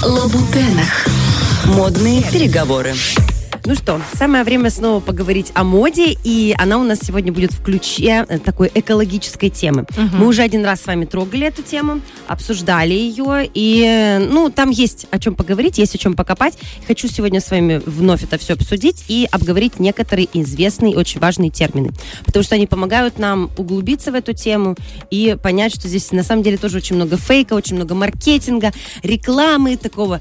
на Лабутенах. Модные переговоры. Ну что, самое время снова поговорить о моде, и она у нас сегодня будет в ключе э, такой экологической темы. Мгм. Мы уже один раз с вами трогали эту тему, обсуждали ее, и, ну, там есть о чем поговорить, есть о чем покопать. Хочу сегодня с вами вновь это все обсудить и обговорить некоторые известные очень важные термины, потому что они помогают нам углубиться в эту тему и понять, что здесь на самом деле тоже очень много фейка, очень много маркетинга, рекламы, такого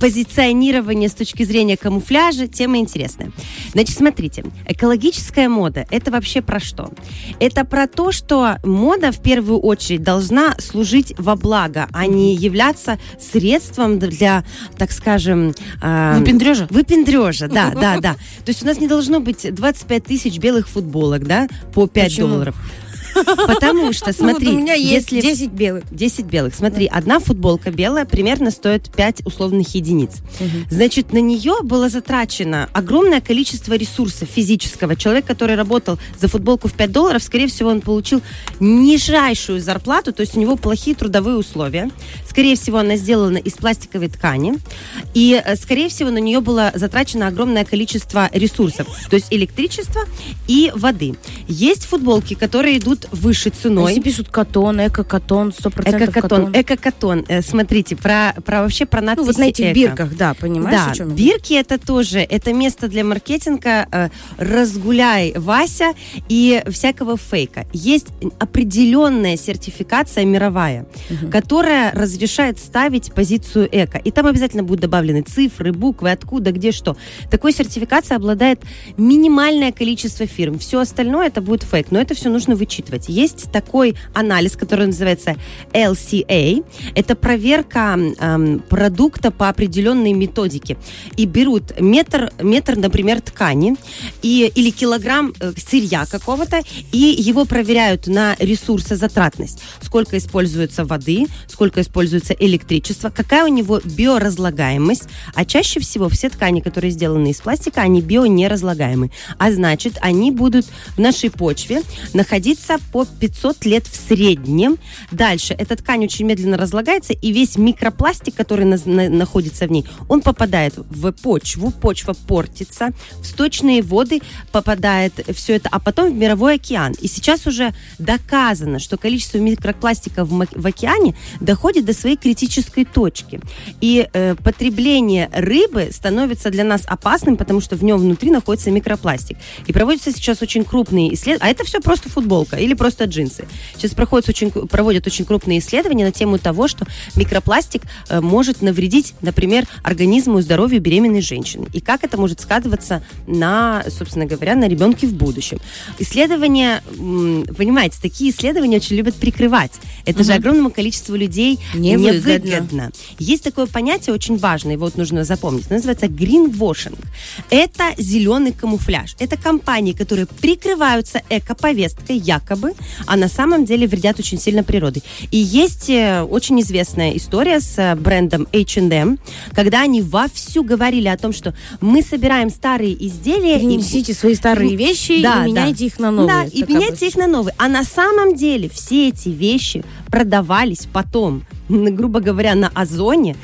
позиционирования с точки зрения камуфляжа. Тема интересная. Значит, смотрите, экологическая мода – это вообще про что? Это про то, что мода в первую очередь должна служить во благо, а не являться средством для, так скажем... а, Выпендрежа? Выпендрежа, да, да, да. То есть у нас не должно быть 25 тысяч белых футболок, да, по 5 Почему? долларов. Потому что, смотри, Ну, вот у меня есть если 10 белых. 10 белых. Смотри, одна футболка белая примерно стоит 5 условных единиц. Значит, на нее было затрачено огромное количество ресурсов физического. Человек, который работал за футболку в 5 долларов, скорее всего, он получил нижайшую зарплату, то есть у него плохие трудовые условия. Скорее всего, она сделана из пластиковой ткани. И, э, скорее всего, на нее было затрачено огромное количество ресурсов. То есть электричество и воды. Есть футболки, которые идут выше ценой. Все пишут катон, эко-катон, 100% Эко-катон. Эко-катон. Э, Смотрите, про, про вообще про надписи Ну, вот на этих эко. бирках, да, понимаешь, Да, о чем бирки это тоже, это место для маркетинга э, «разгуляй, Вася» и всякого фейка. Есть определенная сертификация мировая, которая разрешает ставить позицию эко. И там обязательно будут добавлены цифры, буквы, откуда, где, что. Такой сертификацией обладает минимальное количество фирм. Все остальное это будет фейк, но это все нужно вычитывать. Есть такой анализ, который называется LCA. Это проверка м, продукта по определенной методике. И берут метр, метр, например, ткани и, или килограмм э, сырья какого-то, и его проверяют на ресурсозатратность. Сколько используется воды, сколько используется электричество, какая у него биоразлагаемость. А чаще всего все ткани, которые сделаны из пластика, они бионеразлагаемы. А значит, они будут в нашей почве находиться по 500 лет в среднем. Дальше эта ткань очень медленно разлагается, и весь микропластик, который на- на- находится в ней, он попадает в почву, почва портится, в сточные воды попадает все это, а потом в мировой океан. И сейчас уже доказано, что количество микропластика в, в океане доходит до своей критической точки. И э, потребление рыбы становится для нас опасным, потому что в нем внутри находится микропластик. И проводятся сейчас очень крупные исследования. А это все просто футболка или просто джинсы. Сейчас проходят очень, проводят очень крупные исследования на тему того, что микропластик э, может навредить, например, организму и здоровью беременной женщины. И как это может сказываться на, собственно говоря, на ребенке в будущем. Исследования, понимаете, такие исследования очень любят прикрывать. Это же огромному количеству людей Невыгодно. невыгодно. Есть такое понятие очень важное, его вот нужно запомнить. Оно называется greenwashing. Это зеленый камуфляж. Это компании, которые прикрываются эко-повесткой якобы, а на самом деле вредят очень сильно природе. И есть э, очень известная история с э, брендом H&M, когда они вовсю говорили о том, что мы собираем старые изделия и Перенесите свои старые вещи Да, и меняйте да. их на новые. Да, и меняйте их на новые. А на самом деле все эти вещи продавались потом, грубо говоря, на Озоне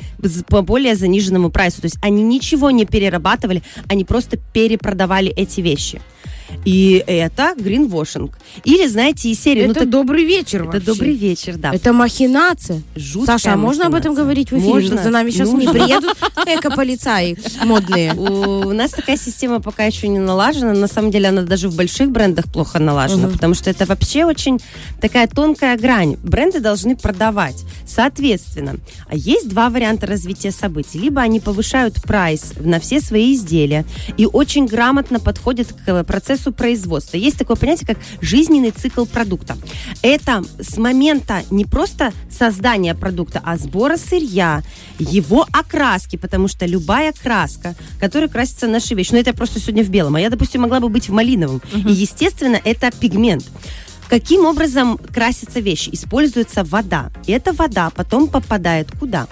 по более заниженному прайсу. То есть они ничего не перерабатывали, они просто перепродавали эти вещи. И это гринвошинг. Или, знаете, из серии... ну, Это так- добрый вечер это вообще. добрый вечер, да. Это махинация. Жуткая Саша, а можно об этом говорить в эфире? Можно. За нами сейчас не приедут эко-полицаи модные. У нас такая система пока еще не налажена. На самом деле она даже в больших брендах плохо налажена, потому что это вообще очень такая тонкая грань. Бренды должны продавать. Соответственно, есть два варианта развития событий. Либо они повышают прайс на все свои изделия и очень грамотно подходят к процессу производства. Есть такое понятие, как жизненный цикл продукта. Это с момента не просто создания продукта, а сбора сырья, его окраски, потому что любая краска, которой красится наша вещь, ну это я просто сегодня в белом, а я, допустим, могла бы быть в малиновом. И, естественно, это пигмент. Каким образом красится вещь? Используется вода. И эта вода потом попадает куда?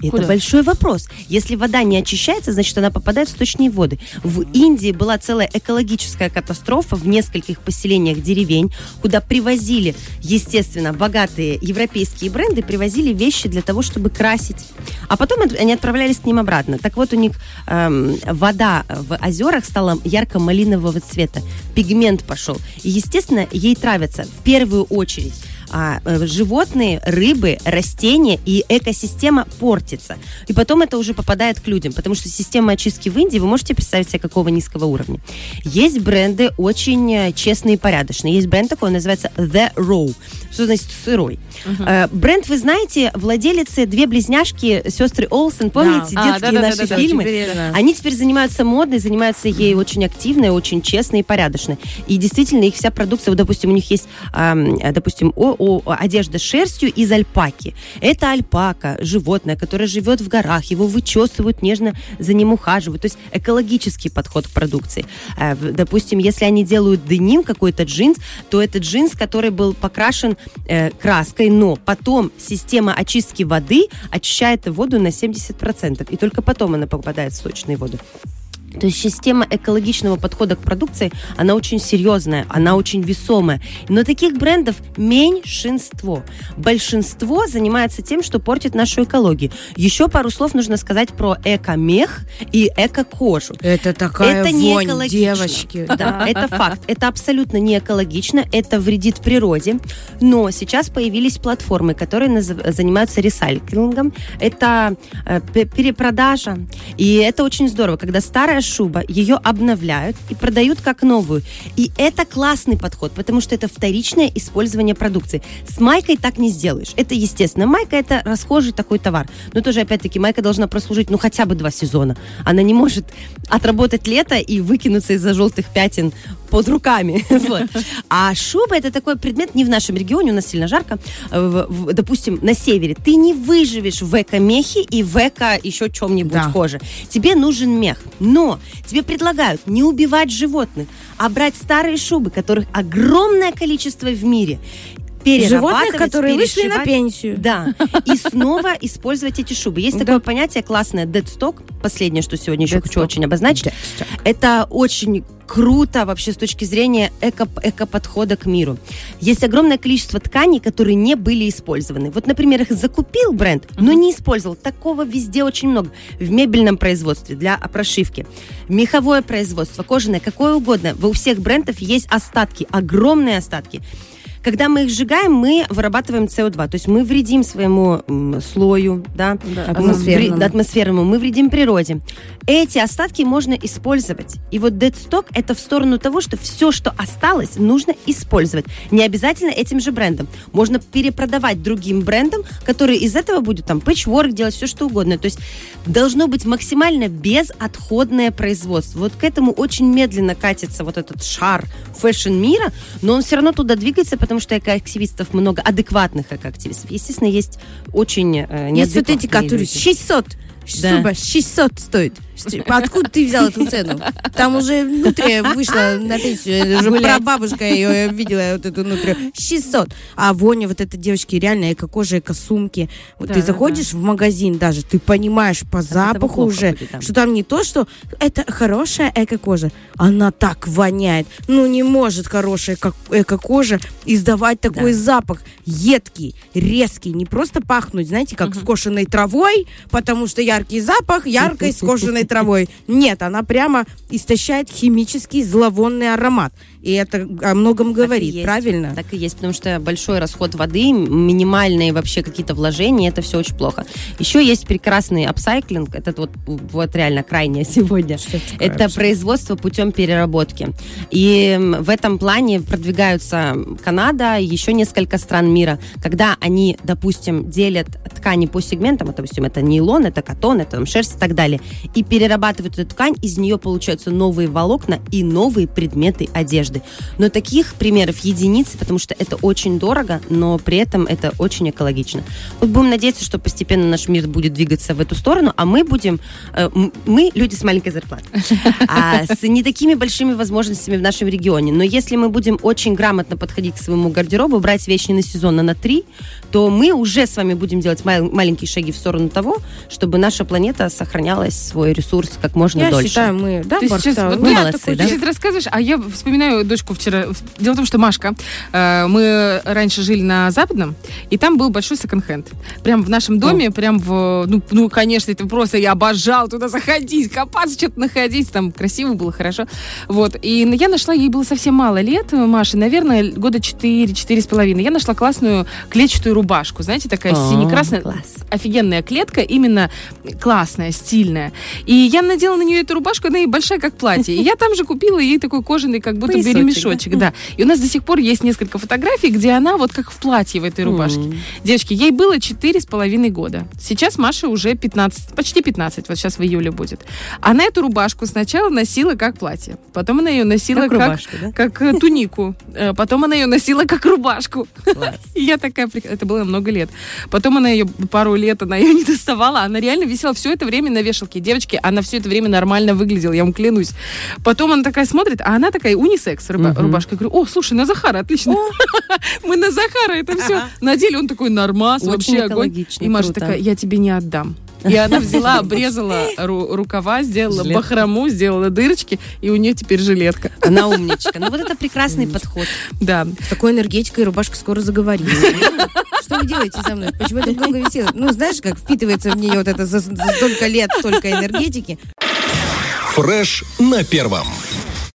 Это Куда? большой вопрос. Если вода не очищается, значит, она попадает в сточные воды. В Индии была целая экологическая катастрофа в нескольких поселениях деревень, куда привозили, естественно, богатые европейские бренды, привозили вещи для того, чтобы красить. А потом от- они отправлялись к ним обратно. Так вот, у них эм, вода в озерах стала ярко-малинового цвета. Пигмент пошел. И, естественно, ей травятся в первую очередь а, э, животные, рыбы, растения и экосистема портится. И потом это уже попадает к людям, потому что система очистки в Индии, вы можете представить себе, какого низкого уровня. Есть бренды очень э, честные и порядочные. Есть бренд такой, он называется The Raw. Что значит сырой? Э, бренд, вы знаете, владелицы, две близняшки, сестры Олсен, помните, А, детские да-да-да-да, наши да, фильмы? теперь я знаю. Они теперь занимаются модой, занимаются ей очень активно, очень честно и порядочно. И действительно, их вся продукция, вот, допустим, у них есть, допустим, о, одежда с шерстью из альпаки. Это альпака, животное, которое живет в горах, его вычесывают, нежно за ним ухаживают. То есть экологический подход к продукции. Э, Допустим, если они делают деним, какой-то джинс, то это джинс, который был покрашен э, краской, но потом система очистки воды очищает воду на 70%, и только потом она попадает в сточные воды. То есть система экологичного подхода к продукции, она очень серьезная, она очень весомая. Но таких брендов меньшинство. Большинство занимается тем, что портит нашу экологию. Еще пару слов нужно сказать про эко-мех и эко-кожу. Это такая это не вонь, экологично. девочки. Да, это факт. Это абсолютно не экологично, это вредит природе. Но сейчас появились платформы, которые занимаются ресайклингом. Это э, пе- перепродажа. И это очень здорово, когда старая шуба, ее обновляют и продают как новую. И это классный подход, потому что это вторичное использование продукции. С майкой так не сделаешь. Это естественно. Майка это расхожий такой товар. Но тоже, опять-таки, майка должна прослужить, ну, хотя бы два сезона. Она не может отработать лето и выкинуться из-за желтых пятен под руками. Вот. А шуба это такой предмет не в нашем регионе, у нас сильно жарко. Э, в- в- допустим, на севере ты не выживешь в эко-мехе и в эко еще чем-нибудь Да. коже. Тебе нужен мех. Но тебе предлагают не убивать животных, а брать старые шубы, которых огромное количество в мире. Животных, перерабатывать, которые вышли на пенсию. Да, и снова использовать эти шубы. Есть такое понятие классное дедсток, последнее, что сегодня еще хочу очень обозначить. Это очень круто вообще с точки зрения эко, эко-подхода к миру. Есть огромное количество тканей, которые не были использованы. Вот, например, их закупил бренд, но не использовал. Такого везде очень много. В мебельном производстве, для прошивки. Меховое производство, кожаное, какое угодно. У всех брендов есть остатки, огромные остатки. Когда мы их сжигаем, мы вырабатываем СО2, то есть мы вредим своему м, слою, да, Да, атмосферному. вре- атмосферному, мы вредим природе. Эти остатки можно использовать. И вот дедсток это в сторону того, что все, что осталось, нужно использовать. Не обязательно этим же брендом. Можно перепродавать другим брендам, которые из этого будут там пэтчворк делать, все что угодно. То есть должно быть максимально безотходное производство. Вот к этому очень медленно катится вот этот шар fashion мира, но он все равно туда двигается, потому что экоактивистов много, адекватных экоактивистов. Естественно, есть очень э, Есть вот эти, которые люди. 600. Да. Суба, 600 стоит. Откуда ты взял эту цену? Там уже внутри вышла на пенсию. Уже прабабушка ее видела, вот эту внутри. 600. А воня вот это, девочки, реально эко-кожа, эко-сумки. Вот Да, ты заходишь в магазин даже, ты понимаешь по запаху уже, да. что там не то, что это хорошая эко-кожа. Она так воняет. Ну, не может хорошая эко- эко-кожа издавать такой Да. запах. Едкий, резкий. Не просто пахнуть, знаете, как скошенной травой, потому что яркий запах яркой скошенной травой. Нет, она прямо истощает химический зловонный аромат. И это о многом Так говорит, есть. правильно? Так и есть, потому что большой расход воды, минимальные вообще какие-то вложения, это все очень плохо. Еще есть прекрасный upcycling, это вот, вот реально крайнее сегодня. Это upcycling? производство путем переработки. И в этом плане продвигаются Канада еще несколько стран мира, когда они, допустим, делят ткани по сегментам, допустим, это нейлон, это cotton, это там, шерсть и так далее, и перерабатывают эту ткань, из нее получаются новые волокна и новые предметы одежды. Но таких примеров единицы, потому что это очень дорого, но при этом это очень экологично. Вот будем надеяться, что постепенно наш мир будет двигаться в эту сторону, а мы будем, э, мы люди с маленькой зарплатой, а с не такими большими возможностями в нашем регионе. Но если мы будем очень грамотно подходить к своему гардеробу, брать вещи на сезон, а на три, то мы уже с вами будем делать мал- маленькие шаги в сторону того, чтобы наша планета сохранялась свой ресурс как можно Я дольше. считаю, мы, да, Ты Барт, сейчас, да, вот ну, я молодцы, такой, да? ты сейчас рассказываешь, а я вспоминаю дочку вчера. Дело в том, что Машка, э, мы раньше жили на Западном, и там был большой секонд-хенд. Прям в нашем доме, прям в, ну, ну, конечно, это просто я обожал туда заходить, копаться, что-то находить, там красиво было, хорошо. Вот, и я нашла, ей было совсем мало лет, Маше, наверное, года 4-4 с половиной. Я нашла классную клетчатую рубашку, знаете, такая О, сине-красная, класс. офигенная клетка, именно классная, стильная. И я надела на нее эту рубашку, она ей большая, как платье. И я там же купила ей такой кожаный, как будто бы Поясочек, ремешочек, да? И у нас до сих пор есть несколько фотографий, где она вот как в платье в этой рубашке. М. Девочки, ей было четыре с половиной года. Сейчас Маша уже 15, почти 15, вот сейчас в июле будет. Она эту рубашку сначала носила как платье, потом она ее носила Как как, рубашку, да? как, э, тунику, Э, потом она ее носила как рубашку. Класс. И я такая, это было много лет. Потом она ее пару лет, она ее не доставала. Она реально висела все это время на вешалке. Девочки, она все это время нормально выглядела, я вам клянусь. Потом она такая смотрит, а она такая унисекс руба- Мгм. рубашка. Я говорю, о, слушай, на Захара, отлично. Мы на Захара это все надели. Он такой, нормас, вообще огонь. И Маша такая, я тебе не отдам. И она взяла, обрезала ру- рукава, сделала Жилетку. бахрому, сделала дырочки, и у нее теперь жилетка. Она умничка. Ну вот это прекрасный подход. Да. С такой энергетикой рубашка скоро заговорит. Что вы делаете со мной? Почему я так много висела? Ну, знаешь, как впитывается в нее вот это за, за столько лет, столько энергетики. Фреш на первом.